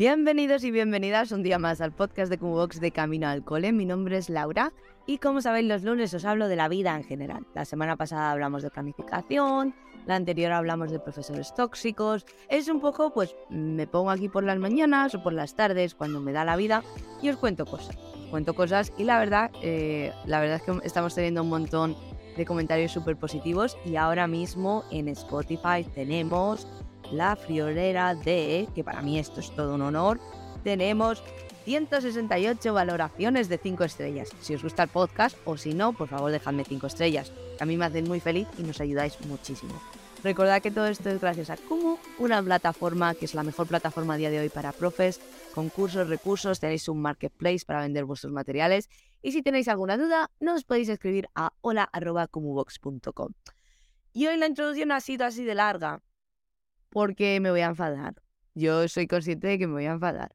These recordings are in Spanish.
Bienvenidos y bienvenidas un día más al podcast de Cubox de Camino al Cole. Mi nombre es Laura y como sabéis los lunes os hablo de la vida en general. La semana pasada hablamos de planificación, la anterior hablamos de profesores tóxicos. Es un poco, pues me pongo aquí por las mañanas o por las tardes cuando me da la vida y os cuento cosas. cuento cosas y la verdad, eh, la verdad es que estamos teniendo un montón de comentarios súper positivos y ahora mismo en Spotify tenemos la friolera de, que para mí esto es todo un honor, tenemos 168 valoraciones de 5 estrellas. Si os gusta el podcast o si no, por favor dejadme 5 estrellas. A mí me hacen muy feliz y nos ayudáis muchísimo. Recordad que todo esto es gracias a Kumu, una plataforma que es la mejor plataforma a día de hoy para profes, concursos, recursos, tenéis un marketplace para vender vuestros materiales y si tenéis alguna duda, nos podéis escribir a hola.cumubox.com. Y hoy la introducción ha sido así de larga, porque me voy a enfadar. Yo soy consciente de que me voy a enfadar.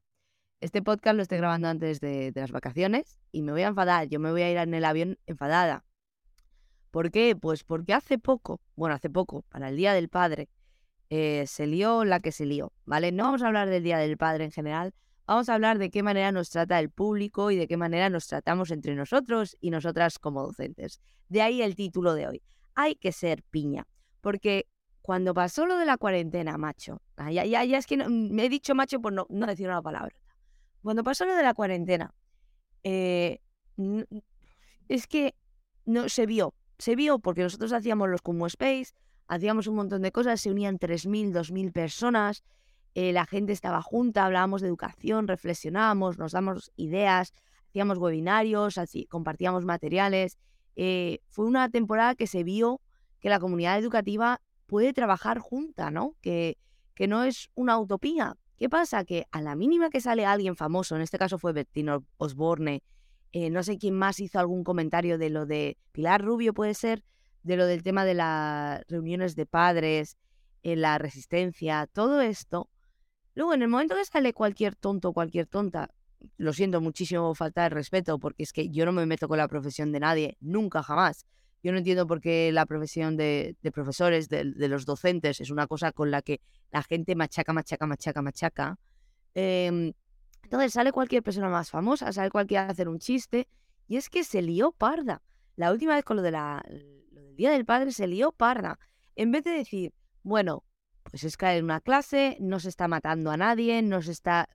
Este podcast lo estoy grabando antes de, las vacaciones y me voy a enfadar. Yo me voy a ir en el avión enfadada. ¿Por qué? Pues porque hace poco, bueno, hace poco, para el Día del Padre, eh, se lió la que se lió, ¿vale? No vamos a hablar del Día del Padre en general, vamos a hablar de qué manera nos trata el público y de qué manera nos tratamos entre nosotros y nosotras como docentes. De ahí el título de hoy. Hay que ser piña, porque cuando pasó lo de la cuarentena, macho, ah, ya, ya, es que me he dicho macho por no, no, decir una palabra. Cuando pasó lo de la cuarentena, eh, es que no se vio, se vio porque nosotros hacíamos los como space, hacíamos un montón de cosas, se unían 3.000, 2.000 personas, eh, la gente estaba junta, hablábamos de educación, reflexionábamos, nos damos ideas, hacíamos webinarios, compartíamos materiales. Eh, fue una temporada que se vio que la comunidad educativa puede trabajar junta, ¿no? Que, que no es una utopía. ¿Qué pasa? Que a la mínima que sale alguien famoso, en este caso fue Bettino Osborne, eh, no sé quién más hizo algún comentario de lo de Pilar Rubio, puede ser, de lo del tema de las reuniones de padres, en la resistencia, todo esto. Luego, en el momento que sale cualquier tonto, cualquier tonta, lo siento muchísimo falta de respeto, porque es que yo no me meto con la profesión de nadie, nunca jamás. Yo no entiendo por qué la profesión de, profesores, de, los docentes, es una cosa con la que la gente machaca, machaca, machaca, machaca. Em, entonces sale cualquier persona más famosa, sale cualquiera a hacer un chiste, y es que se lió parda. La última vez con lo, de la, del Día del Padre se lió parda. En vez de decir, bueno, pues es que en una clase, no se está matando a nadie, no se está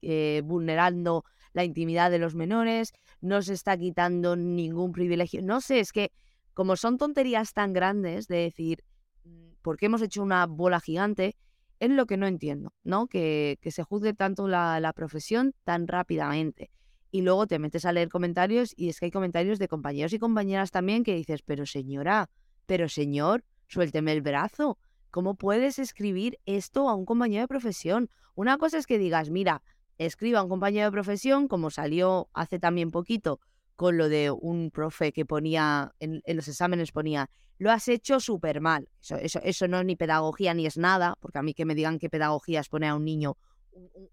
eh, vulnerando la intimidad de los menores, no se está quitando ningún privilegio. No sé, es que como son tonterías tan grandes de decir, mm, ¿por qué hemos hecho una bola gigante? Es lo que no entiendo, ¿no? Que, que se juzgue tanto la, la, profesión tan rápidamente. Y luego te metes a leer comentarios y es que hay comentarios de compañeros y compañeras también que dices, pero señora, pero señor, suélteme el brazo. ¿Cómo puedes escribir esto a un compañero de profesión? Una cosa es que digas, mira, escriba a un compañero de profesión, como salió hace también poquito con lo de un profe que ponía, en, los exámenes ponía, lo has hecho súper mal. Eso, eso, eso no es ni pedagogía ni es nada, porque a mí que me digan qué pedagogía es poner a un niño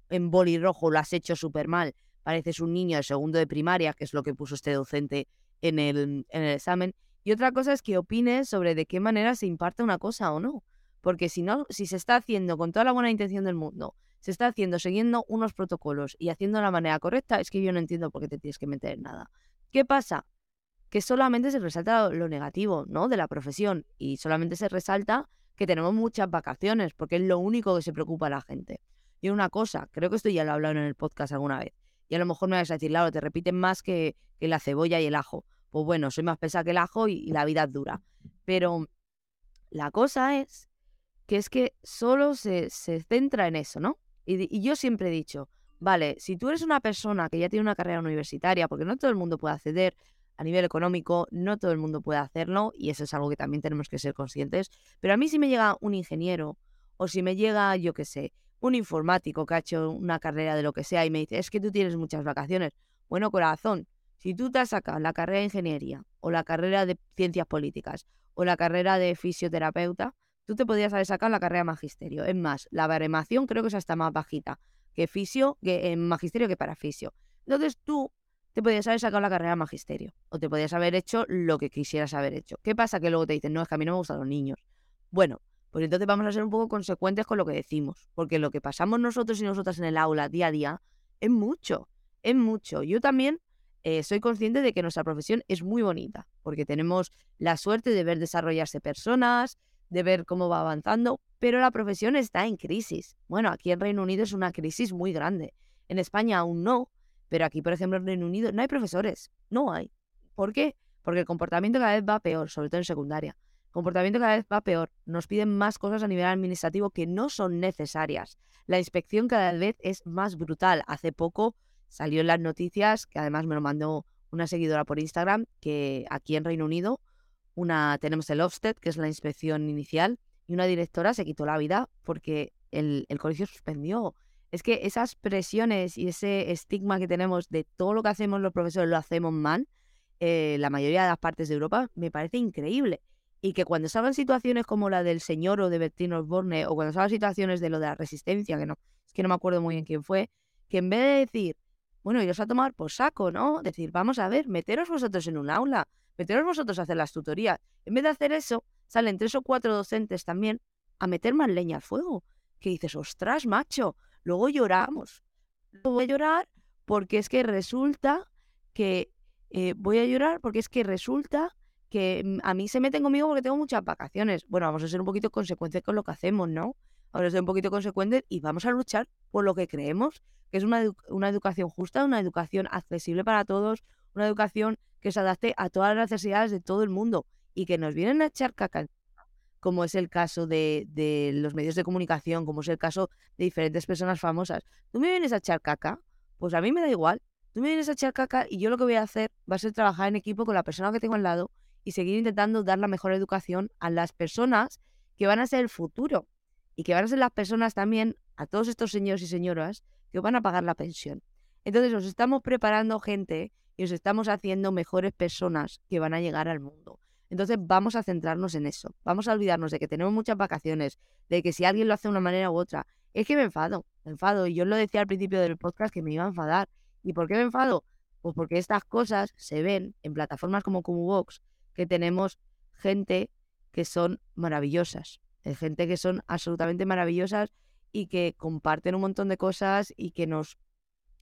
en boli rojo, lo has hecho súper mal. Pareces un niño de segundo de primaria, que es lo que puso este docente en el, en el examen. Y otra cosa es que opines sobre de qué manera se imparte una cosa o no. Porque si no, si se está haciendo con toda la buena intención del mundo, se está haciendo siguiendo unos protocolos y haciendo de la manera correcta, es que yo no entiendo por qué te tienes que meter en nada. ¿Qué pasa? Que solamente se resalta lo negativo, ¿no? De la profesión y solamente se resalta que tenemos muchas vacaciones, porque es lo único que se preocupa a la gente. Y una cosa, creo que esto ya lo he hablado en el podcast alguna vez, y a lo mejor me vas a decir, claro, te repiten más que, la cebolla y el ajo. Pues bueno, soy más pesada que el ajo y, la vida es dura. Pero la cosa es que es que solo se, se centra en eso, ¿no? y, yo siempre he dicho, Vale, si tú eres una persona que ya tiene una carrera universitaria, porque no todo el mundo puede acceder a nivel económico, no todo el mundo puede hacerlo, y eso es algo que también tenemos que ser conscientes, pero a mí si me llega un ingeniero, o si me llega, yo qué sé, un informático que ha hecho una carrera de lo que sea y me dice, es que tú tienes muchas vacaciones, bueno, corazón, Si tú te has sacado la carrera de ingeniería o la carrera de ciencias políticas o la carrera de fisioterapeuta, tú te podrías haber sacado la carrera de magisterio. Es más, la baremación creo que es hasta más bajita que fisio, que en magisterio que para fisio. Entonces tú te podías haber sacado la carrera de magisterio o te podías haber hecho lo que quisieras haber hecho. ¿Qué pasa? Que luego te dicen, no, es que a mí no me gustan los niños. Bueno, pues entonces vamos a ser un poco consecuentes con lo que decimos, porque lo que pasamos nosotros y nosotras en el aula día a día es mucho, es mucho. Yo también eh, soy consciente de que nuestra profesión es muy bonita, porque tenemos la suerte de ver desarrollarse personas, de ver cómo va avanzando, pero la profesión está en crisis. Bueno, aquí en Reino Unido es una crisis muy grande. En España aún no, pero aquí, por ejemplo, en Reino Unido no hay profesores, no hay. ¿Por qué? Porque el comportamiento cada vez va peor, sobre todo en secundaria. El comportamiento cada vez va peor. Nos piden más cosas a nivel administrativo que no son necesarias. La inspección cada vez es más brutal. Hace poco salió en las noticias, que además me lo mandó una seguidora por Instagram, que aquí en Reino Unido una, tenemos el Ofsted, que es la inspección inicial, y una directora se quitó la vida porque el, colegio suspendió. Es que esas presiones y ese estigma que tenemos de todo lo que hacemos los profesores lo hacemos mal, eh, la mayoría de las partes de Europa, me parece increíble. Y que cuando salgan situaciones como la del señor o de Bertino Osborne, o cuando salgan situaciones de lo de la resistencia, que no, es que no me acuerdo muy bien quién fue, que en vez de decir, bueno, iros a tomar por saco, ¿no? Decir, vamos a ver, meteros vosotros en un aula, meteros vosotros a hacer las tutorías. En vez de hacer eso, salen tres o cuatro docentes también a meter más leña al fuego. Que dices, ostras, macho, luego lloramos. Luego voy a llorar porque es que resulta que eh, voy a llorar porque es que resulta que mm, a mí se meten conmigo porque tengo muchas vacaciones. Bueno, vamos a ser un poquito consecuentes con lo que hacemos, ¿no? Vamos a ser un poquito consecuentes y vamos a luchar por lo que creemos que es una, una educación justa, una educación accesible para todos, una educación que se adapte a todas las necesidades de todo el mundo y que nos vienen a echar caca, como es el caso de, de, los medios de comunicación, como es el caso de diferentes personas famosas. Tú me vienes a echar caca, pues a mí me da igual. Tú me vienes a echar caca y yo lo que voy a hacer va a ser trabajar en equipo con la persona que tengo al lado y seguir intentando dar la mejor educación a las personas que van a ser el futuro y que van a ser las personas también, a todos estos señores y señoras, que van a pagar la pensión. Entonces nos estamos preparando gente y os estamos haciendo mejores personas que van a llegar al mundo. Entonces vamos a centrarnos en eso. Vamos a olvidarnos de que tenemos muchas vacaciones, de que si alguien lo hace de una manera u otra, es que me enfado, me enfado. Y yo lo decía al principio del podcast que me iba a enfadar. ¿Y por qué me enfado? Pues porque estas cosas se ven en plataformas como Box, que tenemos gente que son maravillosas, gente que son absolutamente maravillosas y que comparten un montón de cosas y que nos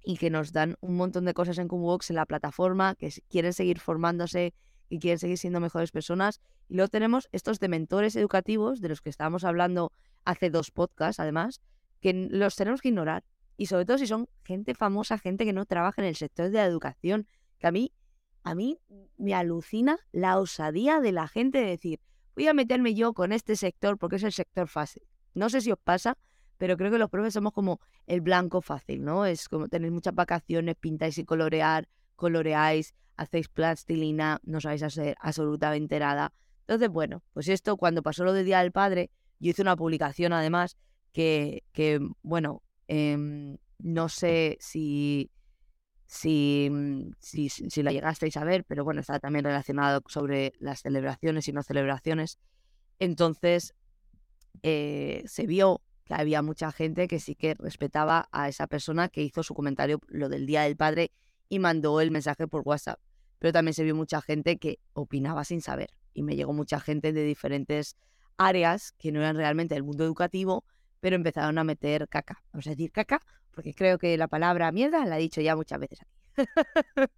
y que nos dan un montón de cosas en Cumbox en la plataforma, que quieren seguir formándose y quieren seguir siendo mejores personas. Y luego tenemos estos de mentores educativos, de los que estábamos hablando hace dos podcasts, además, que los tenemos que ignorar. Y sobre todo si son gente famosa, gente que no trabaja en el sector de la educación, que a mí, a mí me alucina la osadía de la gente de decir, voy a meterme yo con este sector porque es el sector fácil. No sé si os pasa, pero creo que los profes somos como el blanco fácil, ¿no? Es como tenéis muchas vacaciones, pintáis y colorear, coloreáis, hacéis plastilina, no sabéis hacer absolutamente nada. Entonces, bueno, pues esto cuando pasó lo del Día del Padre, yo hice una publicación además que, que bueno, em, no sé si, si, si, si, la llegasteis a ver, pero bueno, está también relacionado sobre las celebraciones y no celebraciones. Entonces, eh, se vio que había mucha gente que sí que respetaba a esa persona que hizo su comentario lo del Día del Padre y mandó el mensaje por WhatsApp. Pero también se vio mucha gente que opinaba sin saber. Y me llegó mucha gente de diferentes áreas que no eran realmente del mundo educativo, pero empezaron a meter caca. Vamos a decir caca, porque creo que la palabra mierda la he dicho ya muchas veces aquí.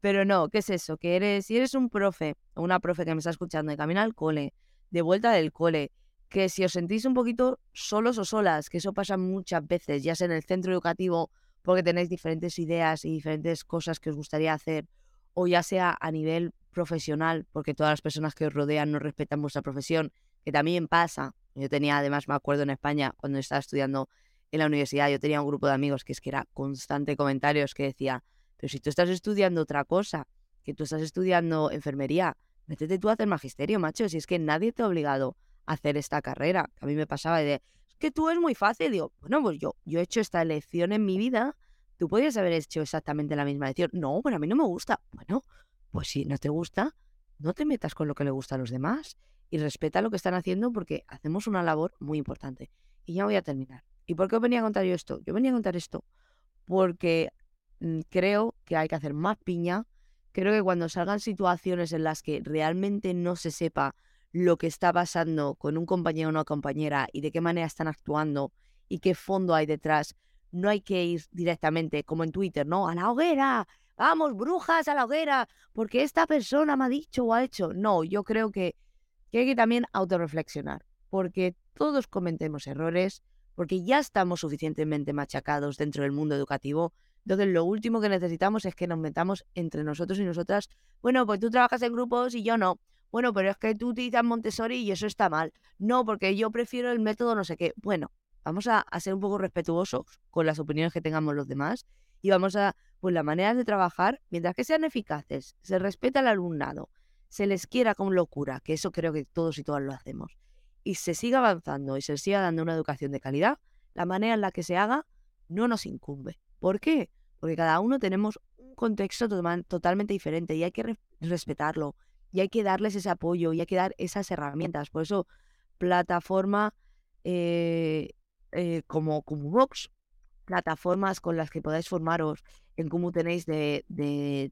pero no, ¿qué es eso? Que eres, si eres un profe o una profe que me está escuchando de camino al cole, de vuelta del cole, que si os sentís un poquito solos o solas, que eso pasa muchas veces, ya sea en el centro educativo porque tenéis diferentes ideas y diferentes cosas que os gustaría hacer, o ya sea a nivel profesional, porque todas las personas que os rodean no respetan vuestra profesión, que también pasa. Yo tenía, además, me acuerdo en España, cuando estaba estudiando en la universidad, yo tenía un grupo de amigos que es que era constante comentarios que decía, pero si tú estás estudiando otra cosa, que tú estás estudiando enfermería, métete tú a hacer magisterio, macho, si es que nadie te ha obligado hacer esta carrera. A mí me pasaba de, es que tú es muy fácil. Digo, bueno, pues yo, yo he hecho esta elección en mi vida Tú podrías haber hecho exactamente la misma decisión. No, pero a mí no me gusta. Bueno, pues si no te gusta, no te metas con lo que le gusta a los demás y respeta lo que están haciendo porque hacemos una labor muy importante. Y ya voy a terminar. ¿Y por qué venía a contar yo esto? Yo venía a contar esto porque mm, creo que hay que hacer más piña. Creo que cuando salgan situaciones en las que realmente no se sepa lo que está pasando con un compañero o una compañera y de qué manera están actuando y qué fondo hay detrás, no hay que ir directamente, como en Twitter, ¿no? A la hoguera, vamos, brujas a la hoguera, porque esta persona me ha dicho o ha hecho. No, yo creo que, que hay que también autorreflexionar, porque todos cometemos errores, porque ya estamos suficientemente machacados dentro del mundo educativo. Entonces, lo último que necesitamos es que nos metamos entre nosotros y nosotras. Bueno, pues tú trabajas en grupos y yo no. Bueno, pero es que tú utilizas Montessori y eso está mal. No, porque yo prefiero el método no sé qué. Bueno, vamos a, ser un poco respetuosos con las opiniones que tengamos los demás y vamos a, pues las maneras de trabajar, mientras que sean eficaces, se respeta al alumnado, se les quiera con locura, que eso creo que todos y todas lo hacemos, y se siga avanzando y se siga dando una educación de calidad, la manera en la que se haga no nos incumbe. ¿Por qué? Porque cada uno tenemos un contexto totalmente diferente y hay que respetarlo y hay que darles ese apoyo y hay que dar esas herramientas. Por eso, plataforma eh, eh, como, como Vox, plataformas con las que podáis formaros, en cómo tenéis de,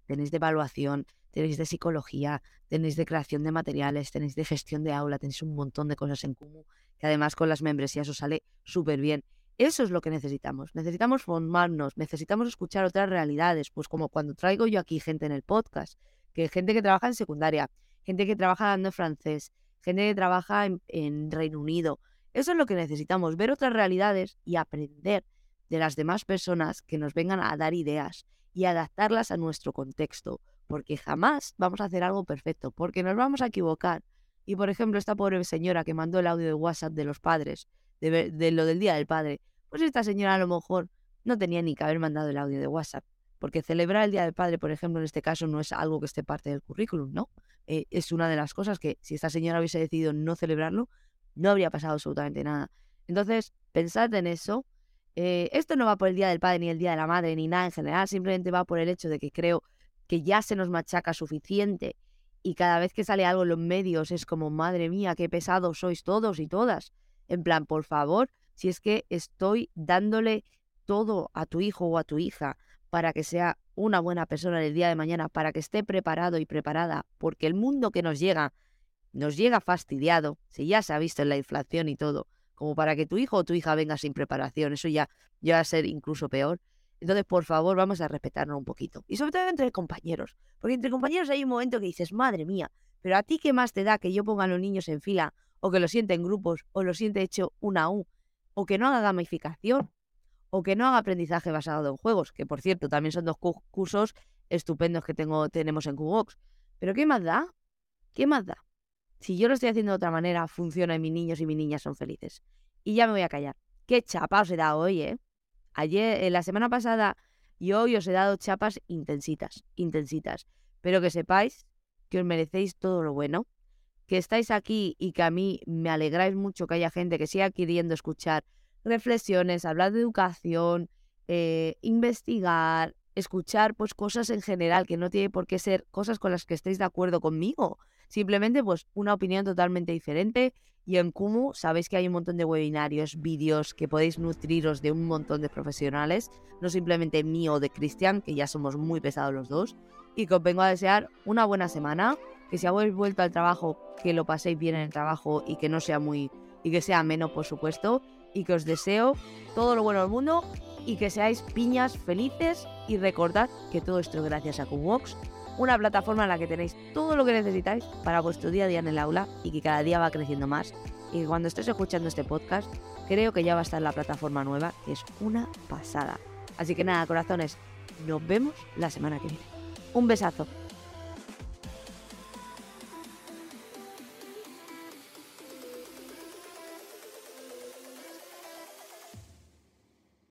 tenéis de evaluación, tenéis de psicología, tenéis de creación de materiales, tenéis de gestión de aula, tenéis un montón de cosas en común, que además con las membresías os sale súper bien. Eso es lo que necesitamos. Necesitamos formarnos, necesitamos escuchar otras realidades, pues como cuando traigo yo aquí gente en el podcast, que gente que trabaja en secundaria, gente que trabaja dando francés, gente que trabaja en Reino Unido, eso es lo que necesitamos, ver otras realidades y aprender de las demás personas que nos vengan a dar ideas y adaptarlas a nuestro contexto, porque jamás vamos a hacer algo perfecto, porque nos vamos a equivocar. Y por ejemplo, esta pobre señora que mandó el audio de WhatsApp de los padres, de, lo del Día del Padre, pues esta señora a lo mejor no tenía ni que haber mandado el audio de WhatsApp, porque celebrar el Día del Padre, por ejemplo, en este caso no es algo que esté parte del currículum, ¿no? Eh, es una de las cosas que si esta señora hubiese decidido no celebrarlo, no habría pasado absolutamente nada. Entonces, pensad en eso. Eh, esto no va por el Día del Padre ni el Día de la Madre ni nada en general, simplemente va por el hecho de que creo que ya se nos machaca suficiente y cada vez que sale algo en los medios es como, madre mía, qué pesados sois todos y todas. En plan, por favor, si es que estoy dándole todo a tu hijo o a tu hija para que sea una buena persona el día de mañana, para que esté preparado y preparada, porque el mundo que nos llega nos llega fastidiado, si ya se ha visto en la inflación y todo, como para que tu hijo o tu hija venga sin preparación, eso ya, ya va a ser incluso peor. Entonces, por favor, vamos a respetarnos un poquito. Y sobre todo entre compañeros, porque entre compañeros hay un momento que dices, madre mía, pero a ti qué más te da que yo ponga a los niños en fila, o que lo siente en grupos, o lo siente hecho una U, o que no haga gamificación, o que no haga aprendizaje basado en juegos, que por cierto también son dos cursos estupendos que tengo, tenemos en QBox. Pero ¿qué más da? ¿Qué más da? Si yo lo estoy haciendo de otra manera, funciona y mis niños y mis niñas son felices. Y ya me voy a callar. ¿Qué chapa os he dado hoy, eh? Ayer, eh, la semana pasada y hoy os he dado chapas intensitas, intensitas. Pero que sepáis que os merecéis todo lo bueno, que estáis aquí y que a mí me alegráis mucho que haya gente que siga queriendo escuchar reflexiones, hablar de educación, eh, investigar, escuchar pues cosas en general, que no tiene por qué ser cosas con las que estéis de acuerdo conmigo, Simplemente, pues, una opinión totalmente diferente. Y en Kumu sabéis que hay un montón de webinarios, vídeos que podéis nutriros de un montón de profesionales, no simplemente mío o de Cristian, que ya somos muy pesados los dos. Y que os vengo a desear una buena semana, que si habéis vuelto al trabajo, que lo paséis bien en el trabajo y que no sea muy. y que sea menos, por supuesto. Y que os deseo todo lo bueno del mundo y que seáis piñas felices. Y recordad que todo esto es gracias a Kumbox una plataforma en la que tenéis todo lo que necesitáis para vuestro día a día en el aula y que cada día va creciendo más. Y cuando estés escuchando este podcast, creo que ya va a estar la plataforma nueva, que es una pasada. Así que nada, corazones, nos vemos la semana que viene. Un besazo.